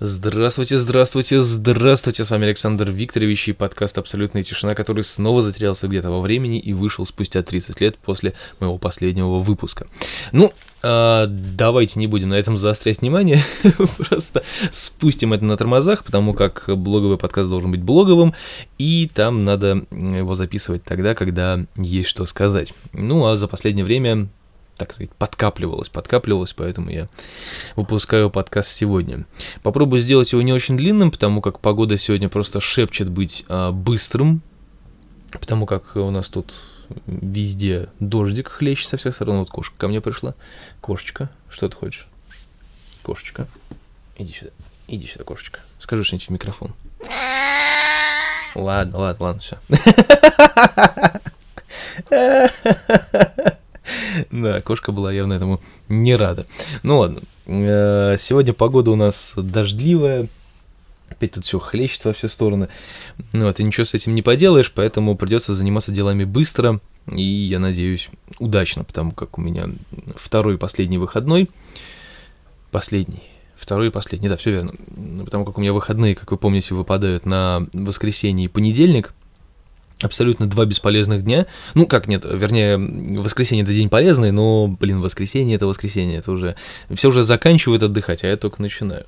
Здравствуйте, здравствуйте, здравствуйте, с вами Александр Викторович и подкаст «Абсолютная тишина», который снова затерялся где-то во времени и вышел спустя 30 лет после моего последнего выпуска. Ну, э, давайте не будем на этом заострять внимание, просто спустим это на тормозах, потому как блоговый подкаст должен быть блоговым, и там надо его записывать тогда, когда есть что сказать. Ну, а за последнее время так сказать, подкапливалось, подкапливалось, поэтому я выпускаю подкаст сегодня. Попробую сделать его не очень длинным, потому как погода сегодня просто шепчет быть а, быстрым, потому как у нас тут везде дождик хлещет со всех сторон. Вот кошка ко мне пришла. Кошечка, что ты хочешь? Кошечка, иди сюда, иди сюда, кошечка. Скажи что-нибудь в микрофон. Ладно, ладно, ладно, все. Кошка была явно этому не рада. Ну ладно, э, сегодня погода у нас дождливая, опять тут все хлещет во все стороны. Ну вот, и ничего с этим не поделаешь, поэтому придется заниматься делами быстро, и, я надеюсь, удачно, потому как у меня второй и последний выходной, последний, второй и последний, да, все верно, потому как у меня выходные, как вы помните, выпадают на воскресенье и понедельник, абсолютно два бесполезных дня. Ну, как нет, вернее, воскресенье это день полезный, но, блин, воскресенье это воскресенье, это уже... Все уже заканчивают отдыхать, а я только начинаю.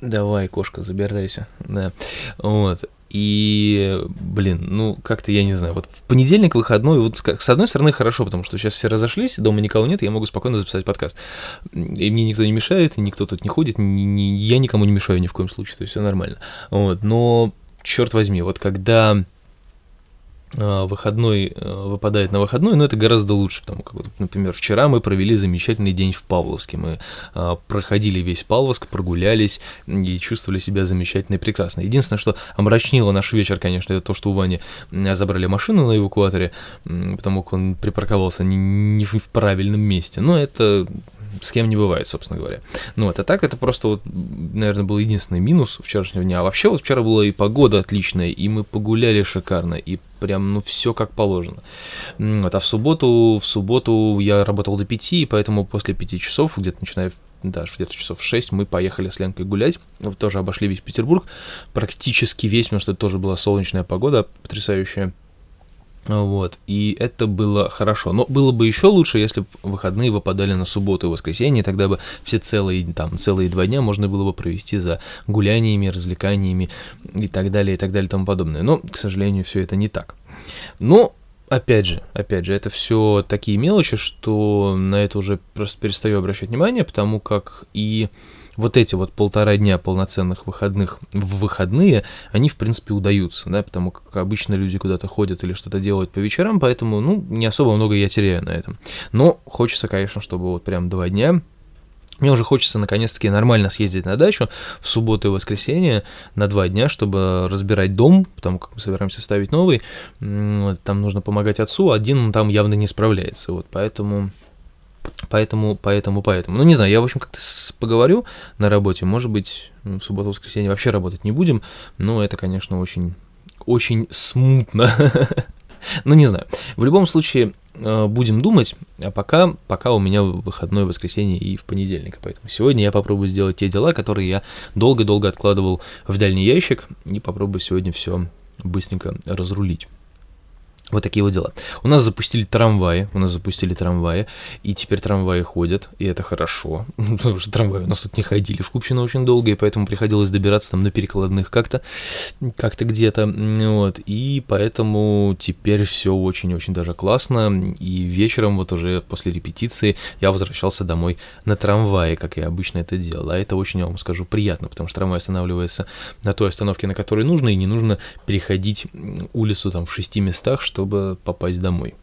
Давай, кошка, забирайся. Да. Вот. И, блин, ну, как-то я не знаю, вот в понедельник выходной, вот с одной стороны хорошо, потому что сейчас все разошлись, дома никого нет, я могу спокойно записать подкаст. И мне никто не мешает, и никто тут не ходит, ни, ни, я никому не мешаю ни в коем случае, то есть все нормально. Вот, но, черт возьми, вот когда выходной э, выпадает на выходной, но это гораздо лучше, потому как, например, вчера мы провели замечательный день в Павловске, мы а, проходили весь Павловск, прогулялись и чувствовали себя замечательно и прекрасно. Единственное, что омрачнило наш вечер, конечно, это то, что у Вани забрали машину на эвакуаторе, потому как он припарковался не, в правильном месте, но это с кем не бывает, собственно говоря. Ну вот, а так это просто вот, наверное, был единственный минус вчерашнего дня. А вообще вот вчера была и погода отличная, и мы погуляли шикарно, и прям, ну, все как положено. Вот, а в субботу, в субботу я работал до 5, и поэтому после 5 часов, где-то начиная даже где-то часов в 6 мы поехали с Ленкой гулять, вот, тоже обошли весь Петербург, практически весь, потому что это тоже была солнечная погода, потрясающая. Вот, и это было хорошо. Но было бы еще лучше, если бы выходные выпадали на субботу и воскресенье, тогда бы все целые, там, целые два дня можно было бы провести за гуляниями, развлеканиями и так далее, и так далее, и тому подобное. Но, к сожалению, все это не так. Но, опять же, опять же, это все такие мелочи, что на это уже просто перестаю обращать внимание, потому как и вот эти вот полтора дня полноценных выходных в выходные, они, в принципе, удаются, да, потому как обычно люди куда-то ходят или что-то делают по вечерам, поэтому, ну, не особо много я теряю на этом. Но хочется, конечно, чтобы вот прям два дня мне уже хочется наконец-таки нормально съездить на дачу в субботу и воскресенье на два дня, чтобы разбирать дом, потому как мы собираемся ставить новый. Там нужно помогать отцу, один он там явно не справляется. Вот поэтому Поэтому, поэтому, поэтому. Ну, не знаю, я, в общем, как-то поговорю на работе. Может быть, в субботу-воскресенье вообще работать не будем. Но это, конечно, очень, очень смутно. ну, не знаю. В любом случае, э, будем думать, а пока, пока у меня выходной воскресенье и в понедельник. Поэтому сегодня я попробую сделать те дела, которые я долго-долго откладывал в дальний ящик, и попробую сегодня все быстренько разрулить. Вот такие вот дела. У нас запустили трамваи, у нас запустили трамваи, и теперь трамваи ходят, и это хорошо, потому что трамваи у нас тут не ходили в Купчино очень долго, и поэтому приходилось добираться там на перекладных как-то, как-то где-то, вот, и поэтому теперь все очень-очень даже классно, и вечером вот уже после репетиции я возвращался домой на трамвае, как я обычно это делал, а это очень, я вам скажу, приятно, потому что трамвай останавливается на той остановке, на которой нужно, и не нужно переходить улицу там в шести местах, что чтобы попасть домой.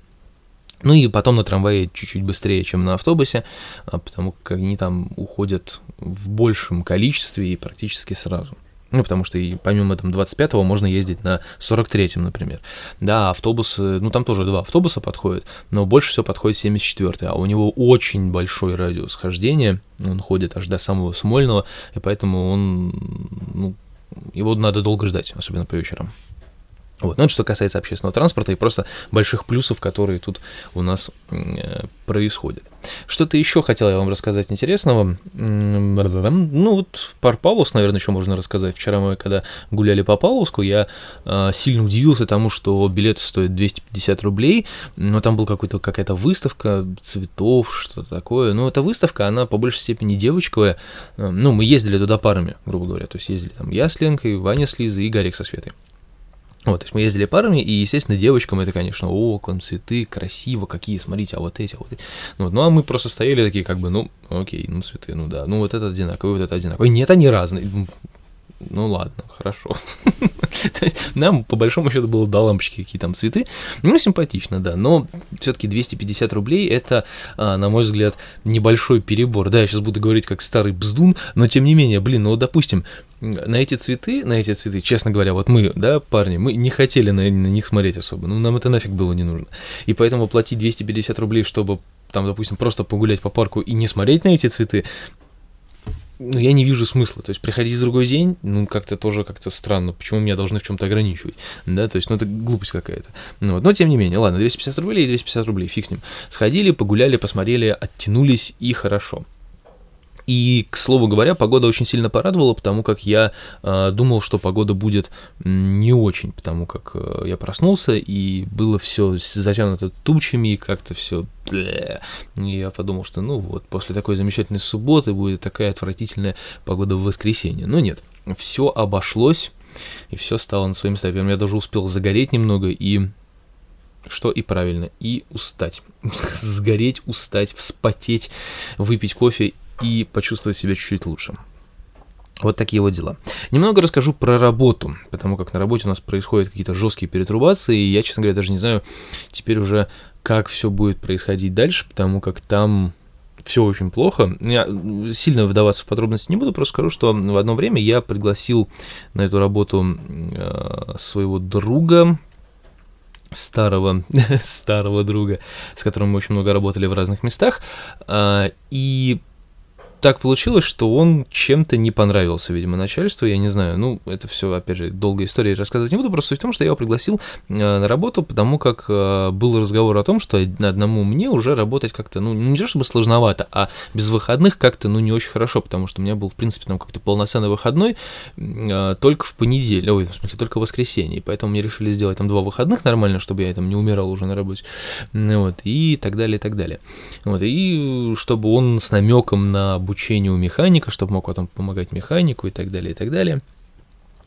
Ну и потом на трамвае чуть-чуть быстрее, чем на автобусе, а, потому как они там уходят в большем количестве и практически сразу. Ну, потому что и помимо там 25-го можно ездить на 43-м, например. Да, автобусы, ну там тоже два автобуса подходят, но больше всего подходит 74-й, а у него очень большой радиус хождения, он ходит аж до самого Смольного, и поэтому он, ну, его надо долго ждать, особенно по вечерам. Вот. Ну, это что касается общественного транспорта и просто больших плюсов, которые тут у нас э, происходят. Что-то еще хотел я вам рассказать интересного. Ну, вот про Павловск, наверное, еще можно рассказать. Вчера мы, когда гуляли по Павловску, я э, сильно удивился тому, что билеты стоят 250 рублей, но там была какая-то выставка цветов, что-то такое. Но эта выставка, она по большей степени девочковая. Э, ну, мы ездили туда парами, грубо говоря. То есть ездили там я с Ленкой, Ваня с Лизой и Гарик со Светой. Вот, то есть мы ездили парами, и, естественно, девочкам это, конечно, о, цветы, красиво, какие, смотрите, а вот эти, а вот эти. Ну, вот, ну, а мы просто стояли такие, как бы, ну, окей, ну, цветы, ну да, ну, вот этот одинаковый, вот этот одинаковый. Нет, они разные ну ладно, хорошо. То есть нам, по большому счету, было до лампочки какие там цветы. Ну, симпатично, да, но все-таки 250 рублей это, а, на мой взгляд, небольшой перебор. Да, я сейчас буду говорить как старый бздун, но тем не менее, блин, ну, допустим, на эти цветы, на эти цветы, честно говоря, вот мы, да, парни, мы не хотели на, на них смотреть особо, ну, нам это нафиг было не нужно. И поэтому платить 250 рублей, чтобы там, допустим, просто погулять по парку и не смотреть на эти цветы, ну, я не вижу смысла. То есть приходить в другой день, ну, как-то тоже как-то странно. Почему меня должны в чем-то ограничивать? Да, то есть, ну, это глупость какая-то. Ну, вот. Но, тем не менее, ладно, 250 рублей и 250 рублей, фиг с ним. Сходили, погуляли, посмотрели, оттянулись, и хорошо. И, к слову говоря, погода очень сильно порадовала, потому как я э, думал, что погода будет не очень, потому как э, я проснулся, и было все затянуто тучами, и как-то все... И я подумал, что ну вот, после такой замечательной субботы будет такая отвратительная погода в воскресенье. Но нет, все обошлось, и все стало на своим местам. Я даже успел загореть немного, и что и правильно, и устать. Сгореть, устать, вспотеть, выпить кофе и почувствовать себя чуть-чуть лучше. Вот такие вот дела. Немного расскажу про работу, потому как на работе у нас происходят какие-то жесткие перетрубации, и я, честно говоря, даже не знаю теперь уже, как все будет происходить дальше, потому как там все очень плохо. Я сильно выдаваться в подробности не буду, просто скажу, что в одно время я пригласил на эту работу э, своего друга, старого, старого друга, с которым мы очень много работали в разных местах, э, и так получилось, что он чем-то не понравился, видимо, начальству, я не знаю, ну, это все, опять же, долгая история, рассказывать не буду, просто суть в том, что я его пригласил э, на работу, потому как э, был разговор о том, что одному мне уже работать как-то, ну, не то чтобы сложновато, а без выходных как-то, ну, не очень хорошо, потому что у меня был, в принципе, там как-то полноценный выходной э, только в понедельник, ой, в смысле, только в воскресенье, поэтому мне решили сделать там два выходных нормально, чтобы я там не умирал уже на работе, вот, и так далее, и так далее, вот, и чтобы он с намеком на обучение у механика, чтобы мог потом помогать механику и так далее, и так далее.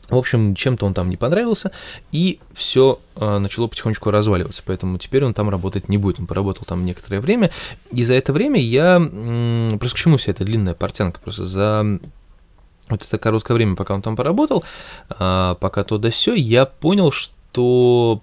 В общем, чем-то он там не понравился, и все э, начало потихонечку разваливаться, поэтому теперь он там работать не будет. Он поработал там некоторое время, и за это время я... М- просто к чему вся эта длинная портянка? Просто за вот это короткое время, пока он там поработал, э, пока то да все, я понял, что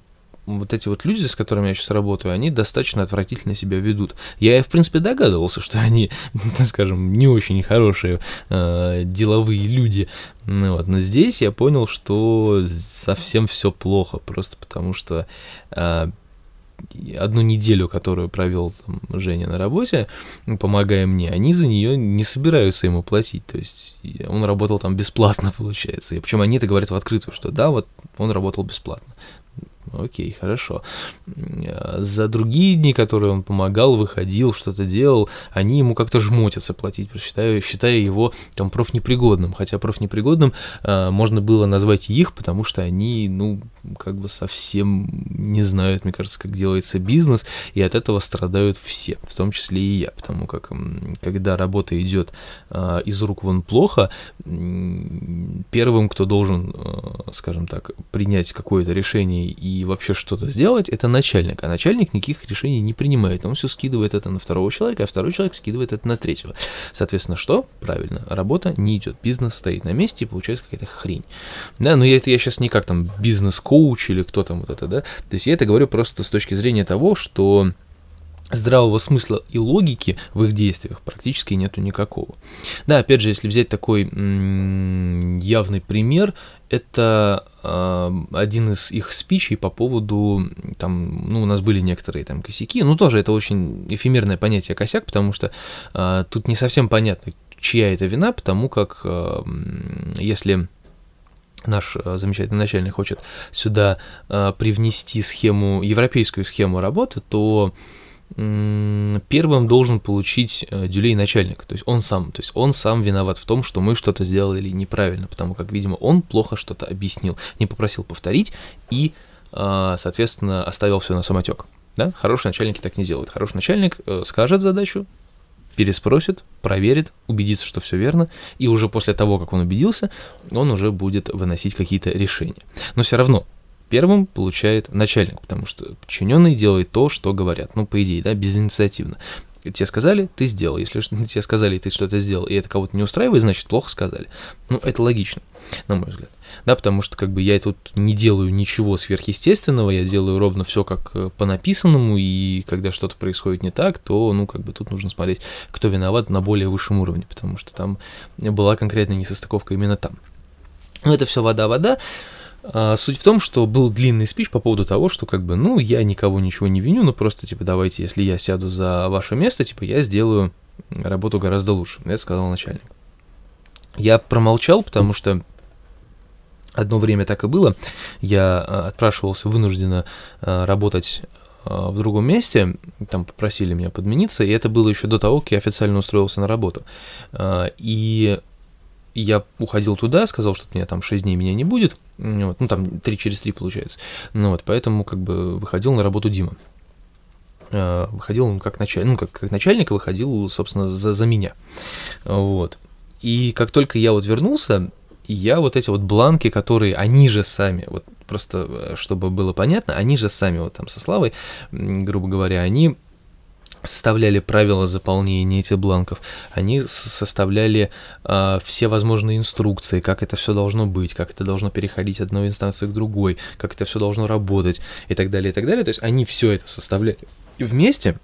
вот эти вот люди, с которыми я сейчас работаю, они достаточно отвратительно себя ведут. Я, в принципе, догадывался, что они, скажем, не очень хорошие э, деловые люди, ну, вот. но здесь я понял, что совсем все плохо, просто потому что э, одну неделю, которую провел Женя на работе, помогая мне, они за нее не собираются ему платить. То есть он работал там бесплатно, получается. И причем они это говорят в открытую, что да, вот он работал бесплатно. Окей, хорошо. За другие дни, которые он помогал, выходил, что-то делал, они ему как-то жмотятся платить, считая, считая его там профнепригодным. Хотя профнепригодным э, можно было назвать их, потому что они, ну, как бы совсем не знают, мне кажется, как делается бизнес, и от этого страдают все, в том числе и я, потому как когда работа идет э, из рук вон плохо, первым, кто должен, э, скажем так, принять какое-то решение и вообще что-то сделать, это начальник. А начальник никаких решений не принимает. Он все скидывает это на второго человека, а второй человек скидывает это на третьего. Соответственно, что? Правильно, работа не идет. Бизнес стоит на месте и получается какая-то хрень. Да, но я, это я сейчас не как там бизнес-коуч или кто там вот это, да. То есть я это говорю просто с точки зрения того, что здравого смысла и логики в их действиях практически нету никакого. Да, опять же, если взять такой м- явный пример, это э, один из их спичей по поводу, там, ну, у нас были некоторые там косяки, ну, тоже это очень эфемерное понятие косяк, потому что э, тут не совсем понятно, чья это вина, потому как э, если наш замечательный начальник хочет сюда э, привнести схему, европейскую схему работы, то первым должен получить э, дюлей начальник, то есть он сам, то есть он сам виноват в том, что мы что-то сделали неправильно, потому как, видимо, он плохо что-то объяснил, не попросил повторить и, соответственно, оставил все на самотек. Да? Хорошие начальники так не делают. Хороший начальник скажет задачу, переспросит, проверит, убедится, что все верно, и уже после того, как он убедился, он уже будет выносить какие-то решения. Но все равно первым получает начальник, потому что подчиненный делает то, что говорят. Ну, по идее, да, безинициативно. Тебе сказали, ты сделал. Если тебе сказали, ты что-то сделал, и это кого-то не устраивает, значит, плохо сказали. Ну, это логично, на мой взгляд. Да, потому что как бы я тут не делаю ничего сверхъестественного, я делаю ровно все как э, по написанному, и когда что-то происходит не так, то, ну, как бы тут нужно смотреть, кто виноват на более высшем уровне, потому что там была конкретная несостыковка именно там. Но это все вода-вода. А, суть в том, что был длинный спич по поводу того, что как бы, ну, я никого ничего не виню, но просто, типа, давайте, если я сяду за ваше место, типа, я сделаю работу гораздо лучше. Это сказал начальник. Я промолчал, потому что одно время так и было. Я а, отпрашивался вынужденно а, работать в другом месте, там попросили меня подмениться, и это было еще до того, как я официально устроился на работу. И я уходил туда, сказал, что меня там 6 дней меня не будет, вот, ну там 3 через 3 получается, ну вот, поэтому как бы выходил на работу Дима. А, выходил он как начальник, ну как, как начальник, выходил, собственно, за, за меня, вот. И как только я вот вернулся, я вот эти вот бланки, которые они же сами, вот просто э, чтобы было понятно, они же сами вот там со Славой, грубо говоря, они составляли правила заполнения этих бланков, они составляли э, все возможные инструкции, как это все должно быть, как это должно переходить от одной инстанции к другой, как это все должно работать и так далее, и так далее. То есть они все это составляли вместе,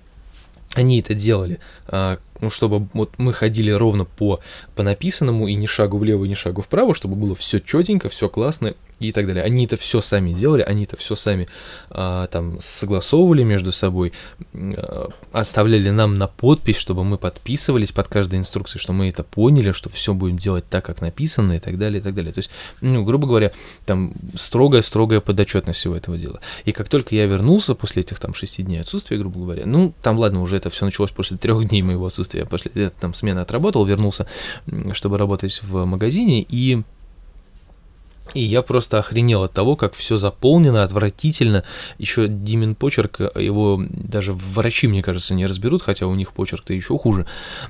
они это делали, э, ну, чтобы вот мы ходили ровно по, по написанному и ни шагу влево, ни шагу вправо, чтобы было все четенько, все классно и так далее. Они это все сами делали, они это все сами а, там согласовывали между собой, а, оставляли нам на подпись, чтобы мы подписывались под каждой инструкцией, что мы это поняли, что все будем делать так, как написано и так далее, и так далее. То есть, ну, грубо говоря, там строгая-строгая подотчетность всего этого дела. И как только я вернулся после этих там шести дней отсутствия, грубо говоря, ну, там, ладно, уже это все началось после трех дней моего отсутствия, я после там смены отработал, вернулся, чтобы работать в магазине, и и я просто охренел от того, как все заполнено, отвратительно. Еще Димин почерк, его даже врачи, мне кажется, не разберут, хотя у них почерк-то еще хуже.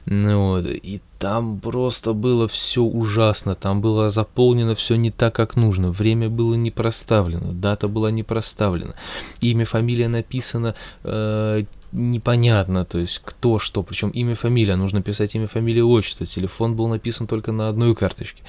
Вот. И там просто было все ужасно, там было заполнено все не так, как нужно, время было не проставлено, дата была не проставлена, имя, фамилия написано э, непонятно, то есть кто что, причем имя, фамилия, нужно писать имя, фамилия, отчество, телефон был написан только на одной карточке.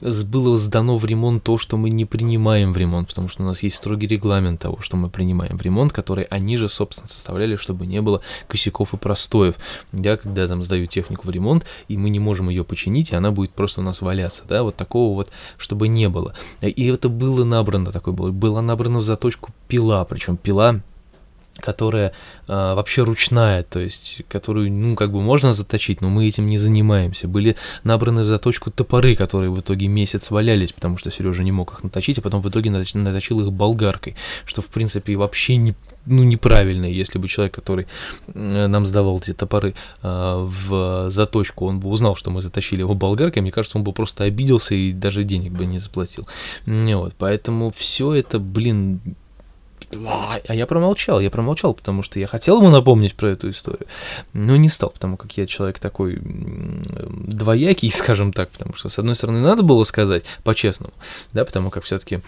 Было сдано в ремонт то, что мы не принимаем в ремонт, потому что у нас есть строгий регламент того, что мы принимаем в ремонт, который они же, собственно, составляли, чтобы не было косяков и простоев. Я, когда там сдаю технику в ремонт, и мы не можем ее починить, и она будет просто у нас валяться, да, вот такого вот, чтобы не было. И это было набрано, такое было, была набрана в заточку пила, причем пила которая а, вообще ручная, то есть которую, ну, как бы можно заточить, но мы этим не занимаемся. Были набраны в заточку топоры, которые в итоге месяц валялись, потому что Сережа не мог их наточить, а потом в итоге наточил их болгаркой, что, в принципе, вообще не, ну, неправильно, если бы человек, который нам сдавал эти топоры а, в заточку, он бы узнал, что мы заточили его болгаркой, мне кажется, он бы просто обиделся и даже денег бы не заплатил. Вот, поэтому все это, блин, а я промолчал, я промолчал, потому что я хотел ему напомнить про эту историю, но не стал, потому как я человек такой двоякий, скажем так, потому что, с одной стороны, надо было сказать по-честному, да, потому как все-таки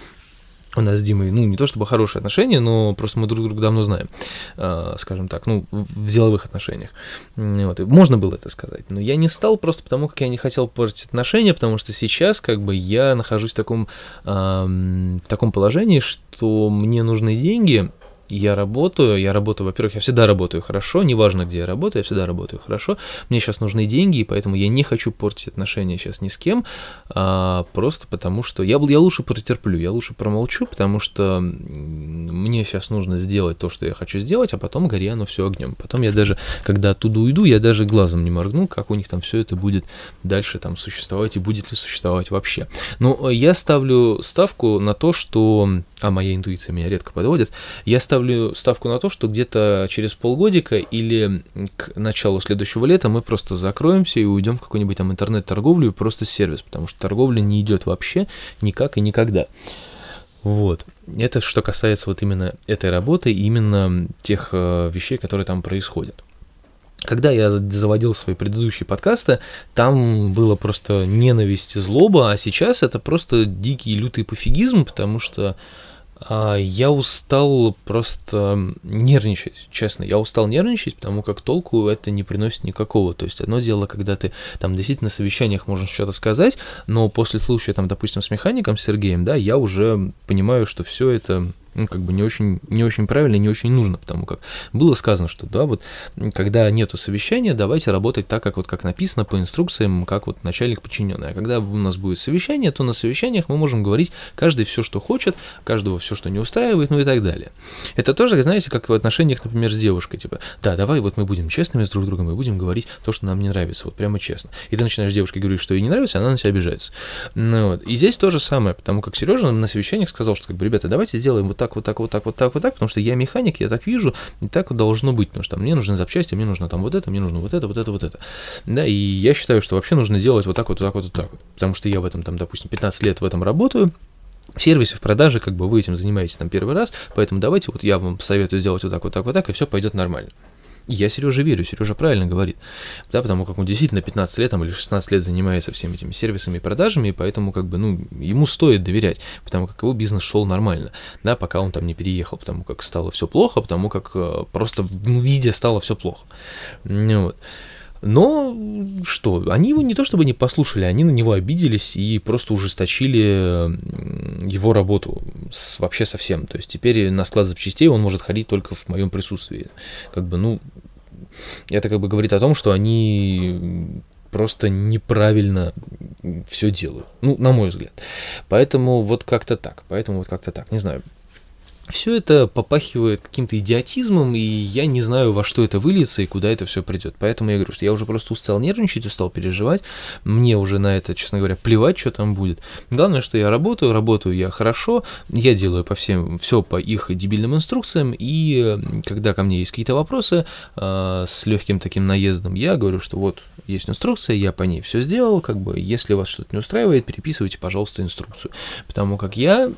у нас с Димой, ну, не то чтобы хорошие отношения, но просто мы друг друга давно знаем, э, скажем так, ну, в деловых отношениях. Вот, и можно было это сказать, но я не стал просто потому, как я не хотел портить отношения, потому что сейчас, как бы, я нахожусь в таком, в таком положении, что мне нужны деньги, я работаю, я работаю, во-первых, я всегда работаю хорошо, неважно, где я работаю, я всегда работаю хорошо, мне сейчас нужны деньги, и поэтому я не хочу портить отношения сейчас ни с кем, а, просто потому что я, я лучше протерплю, я лучше промолчу, потому что мне сейчас нужно сделать то, что я хочу сделать, а потом гори оно все огнем. Потом я даже, когда оттуда уйду, я даже глазом не моргну, как у них там все это будет дальше там существовать и будет ли существовать вообще. Но э, я ставлю ставку на то, что а моя интуиция меня редко подводит, я ставлю ставку на то, что где-то через полгодика или к началу следующего лета мы просто закроемся и уйдем в какой-нибудь там интернет-торговлю и просто сервис, потому что торговля не идет вообще никак и никогда. Вот. Это что касается вот именно этой работы, именно тех э, вещей, которые там происходят. Когда я заводил свои предыдущие подкасты, там было просто ненависть и злоба, а сейчас это просто дикий лютый пофигизм, потому что я устал просто нервничать, честно. Я устал нервничать, потому как толку это не приносит никакого. То есть одно дело, когда ты там действительно на совещаниях можешь что-то сказать, но после случая, там, допустим, с механиком, Сергеем, да, я уже понимаю, что все это ну, как бы не очень, не очень правильно, не очень нужно, потому как было сказано, что, да, вот, когда нету совещания, давайте работать так, как вот как написано по инструкциям, как вот начальник подчиненный. А когда у нас будет совещание, то на совещаниях мы можем говорить каждый все, что хочет, каждого все, что не устраивает, ну и так далее. Это тоже, знаете, как в отношениях, например, с девушкой, типа, да, давай вот мы будем честными с друг другом и будем говорить то, что нам не нравится, вот прямо честно. И ты начинаешь девушке говорить, что ей не нравится, она на тебя обижается. Ну, вот. И здесь то же самое, потому как Сережа на совещаниях сказал, что, как бы, ребята, давайте сделаем вот так, вот так, вот так, вот так, вот так, потому что я механик, я так вижу, и так должно быть, потому что мне нужны запчасти, мне нужно там вот это, мне нужно вот это, вот это, вот это. Да, и я считаю, что вообще нужно делать вот так вот, вот так вот, вот так вот, потому что я в этом там, допустим, 15 лет в этом работаю, в сервисе, в продаже, как бы вы этим занимаетесь там первый раз, поэтому давайте вот я вам советую сделать вот так, вот так, вот так, и все пойдет нормально. Я Сереже верю, Сережа правильно говорит, да, потому как он действительно 15 лет там, или 16 лет занимается всеми этими сервисами и продажами, и поэтому как бы, ну, ему стоит доверять, потому как его бизнес шел нормально, да, пока он там не переехал, потому как стало все плохо, потому как э, просто ну, везде стало все плохо. Ну, вот. Но что, они его не то чтобы не послушали, они на него обиделись и просто ужесточили его работу с, вообще совсем. То есть теперь на склад запчастей он может ходить только в моем присутствии. Как бы, ну, это как бы говорит о том, что они просто неправильно все делают. Ну, на мой взгляд. Поэтому вот как-то так. Поэтому вот как-то так. Не знаю. Все это попахивает каким-то идиотизмом, и я не знаю, во что это выльется и куда это все придет. Поэтому я говорю, что я уже просто устал нервничать, устал переживать. Мне уже на это, честно говоря, плевать, что там будет. Главное, что я работаю, работаю я хорошо, я делаю по всем, все по их дебильным инструкциям, и когда ко мне есть какие-то вопросы э, с легким таким наездом, я говорю, что вот есть инструкция, я по ней все сделал, как бы, если вас что-то не устраивает, переписывайте, пожалуйста, инструкцию. Потому как я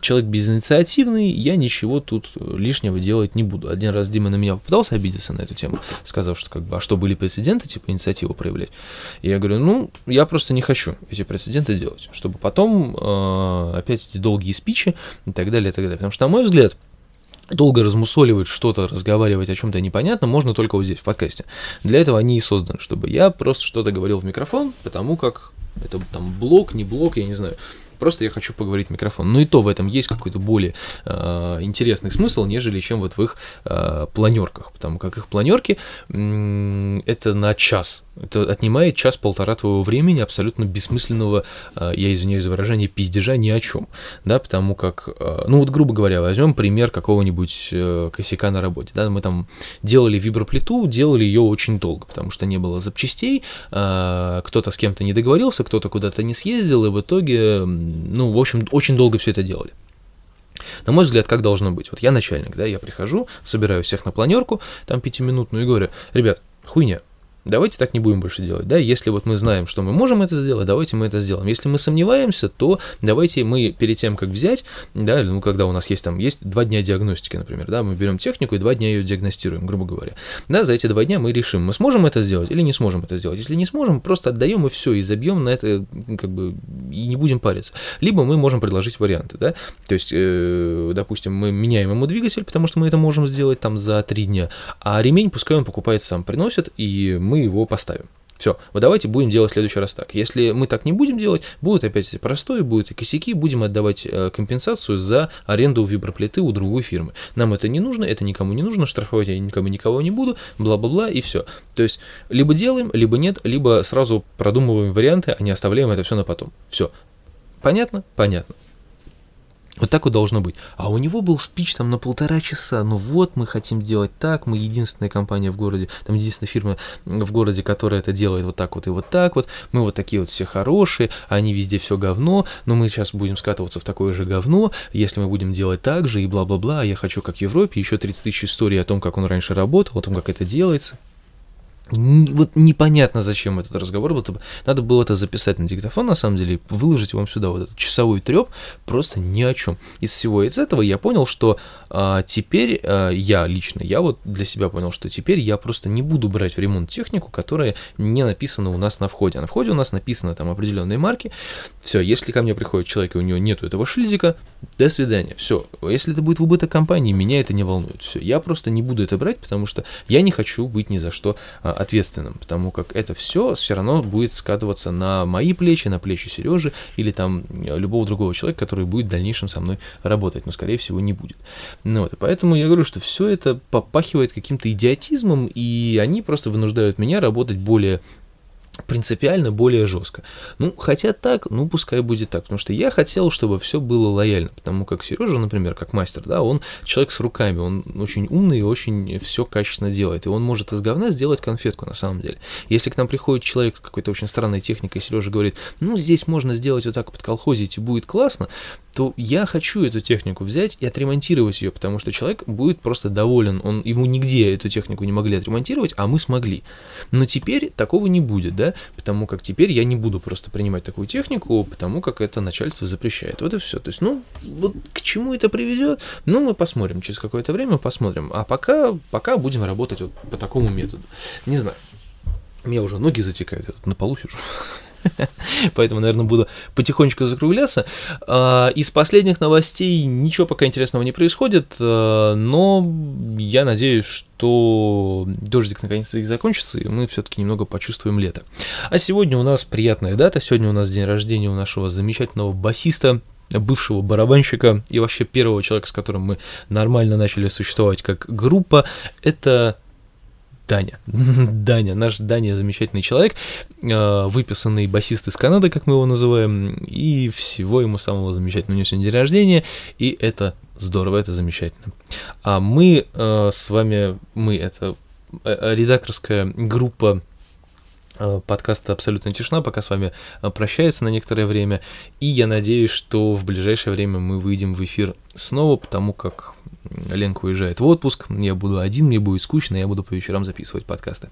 человек безинициативный, я ничего тут лишнего делать не буду. Один раз Дима на меня попытался обидеться на эту тему, сказав, что как бы, а что были прецеденты, типа инициативу проявлять. И я говорю, ну, я просто не хочу эти прецеденты делать, чтобы потом э, опять эти долгие спичи и так далее, и так далее. Потому что, на мой взгляд, долго размусоливать что-то, разговаривать о чем-то непонятном можно только вот здесь, в подкасте. Для этого они и созданы, чтобы я просто что-то говорил в микрофон, потому как это там блок, не блок, я не знаю. Просто я хочу поговорить в микрофон. Ну и то в этом есть какой-то более э, интересный смысл, нежели чем вот в их э, планерках. Потому как их планерки э, это на час. Это отнимает час-полтора твоего времени абсолютно бессмысленного, э, я извиняюсь за выражение, пиздежа ни о чем. Да, потому как, э, ну вот грубо говоря, возьмем пример какого-нибудь э, косяка на работе. Да, мы там делали виброплиту, делали ее очень долго, потому что не было запчастей, кто-то с кем-то не договорился, кто-то куда-то не съездил, и в итоге ну, в общем, очень долго все это делали. На мой взгляд, как должно быть? Вот я начальник, да, я прихожу, собираю всех на планерку, там пятиминутную, и говорю, ребят, хуйня, Давайте так не будем больше делать, да, если вот мы знаем, что мы можем это сделать, давайте мы это сделаем. Если мы сомневаемся, то давайте мы перед тем, как взять, да, ну, когда у нас есть там, есть два дня диагностики, например, да, мы берем технику и два дня ее диагностируем, грубо говоря. Да, за эти два дня мы решим, мы сможем это сделать или не сможем это сделать. Если не сможем, просто отдаем и все, и забьем на это, как бы, и не будем париться. Либо мы можем предложить варианты, да, то есть, э, допустим, мы меняем ему двигатель, потому что мы это можем сделать там за три дня, а ремень пускай он покупает сам, приносит, и мы его поставим. Все, вот давайте будем делать в следующий раз так. Если мы так не будем делать, будут опять простое, будут и косяки, будем отдавать э, компенсацию за аренду виброплиты у другой фирмы. Нам это не нужно, это никому не нужно, штрафовать я никому никого не буду, бла-бла-бла, и все. То есть, либо делаем, либо нет, либо сразу продумываем варианты, а не оставляем это все на потом. Все. Понятно? Понятно. Вот так вот должно быть. А у него был спич там на полтора часа. Ну вот, мы хотим делать так, мы единственная компания в городе, там единственная фирма в городе, которая это делает вот так вот и вот так вот. Мы вот такие вот все хорошие, они везде все говно, но мы сейчас будем скатываться в такое же говно, если мы будем делать так же и бла-бла-бла. Я хочу, как в Европе, еще 30 тысяч историй о том, как он раньше работал, о том, как это делается вот непонятно, зачем этот разговор был. Надо было это записать на диктофон, на самом деле, выложить вам сюда вот этот часовой треп просто ни о чем. Из всего из этого я понял, что а, теперь а, я лично, я вот для себя понял, что теперь я просто не буду брать в ремонт технику, которая не написана у нас на входе. На входе у нас написано там определенные марки. Все, если ко мне приходит человек, и у него нету этого шлизика, до свидания. Все. Если это будет в убыток компании, меня это не волнует. Все. Я просто не буду это брать, потому что я не хочу быть ни за что а, ответственным, потому как это все все равно будет скатываться на мои плечи, на плечи Сережи или там э, любого другого человека, который будет в дальнейшем со мной работать, но скорее всего не будет. Ну вот, и поэтому я говорю, что все это попахивает каким-то идиотизмом, и они просто вынуждают меня работать более принципиально более жестко. Ну, хотя так, ну, пускай будет так, потому что я хотел, чтобы все было лояльно, потому как Сережа, например, как мастер, да, он человек с руками, он очень умный и очень все качественно делает, и он может из говна сделать конфетку на самом деле. Если к нам приходит человек с какой-то очень странной техникой, Сережа говорит, ну, здесь можно сделать вот так подколхозить и будет классно, то я хочу эту технику взять и отремонтировать ее, потому что человек будет просто доволен, он, ему нигде эту технику не могли отремонтировать, а мы смогли. Но теперь такого не будет, да, потому как теперь я не буду просто принимать такую технику, потому как это начальство запрещает. Вот и все. То есть, ну, вот к чему это приведет, ну, мы посмотрим, через какое-то время посмотрим. А пока, пока будем работать вот по такому методу. Не знаю. У меня уже ноги затекают, я тут на полу сижу. Поэтому, наверное, буду потихонечку закругляться. А, из последних новостей ничего пока интересного не происходит, а, но я надеюсь, что дождик наконец-то закончится, и мы все-таки немного почувствуем лето. А сегодня у нас приятная дата, сегодня у нас день рождения у нашего замечательного басиста, бывшего барабанщика и вообще первого человека, с которым мы нормально начали существовать как группа, это Даня. Даня, наш Даня замечательный человек, э, выписанный басист из Канады, как мы его называем, и всего ему самого замечательного. У него сегодня день рождения, и это здорово, это замечательно. А мы э, с вами, мы, это э, редакторская группа подкаста «Абсолютная тишина» пока с вами прощается на некоторое время, и я надеюсь, что в ближайшее время мы выйдем в эфир снова, потому как Ленка уезжает в отпуск, я буду один, мне будет скучно, я буду по вечерам записывать подкасты.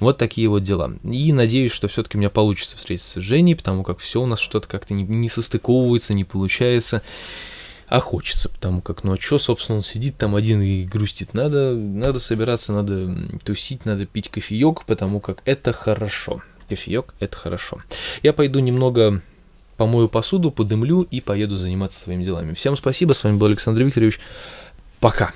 Вот такие вот дела. И надеюсь, что все-таки у меня получится встретиться с Женей, потому как все у нас что-то как-то не, не состыковывается, не получается. А хочется, потому как, ну а что, собственно, он сидит там один и грустит. Надо, надо собираться, надо тусить, надо пить кофеек, потому как это хорошо. Кофеек это хорошо. Я пойду немного помою посуду, подымлю и поеду заниматься своими делами. Всем спасибо, с вами был Александр Викторович. Пока.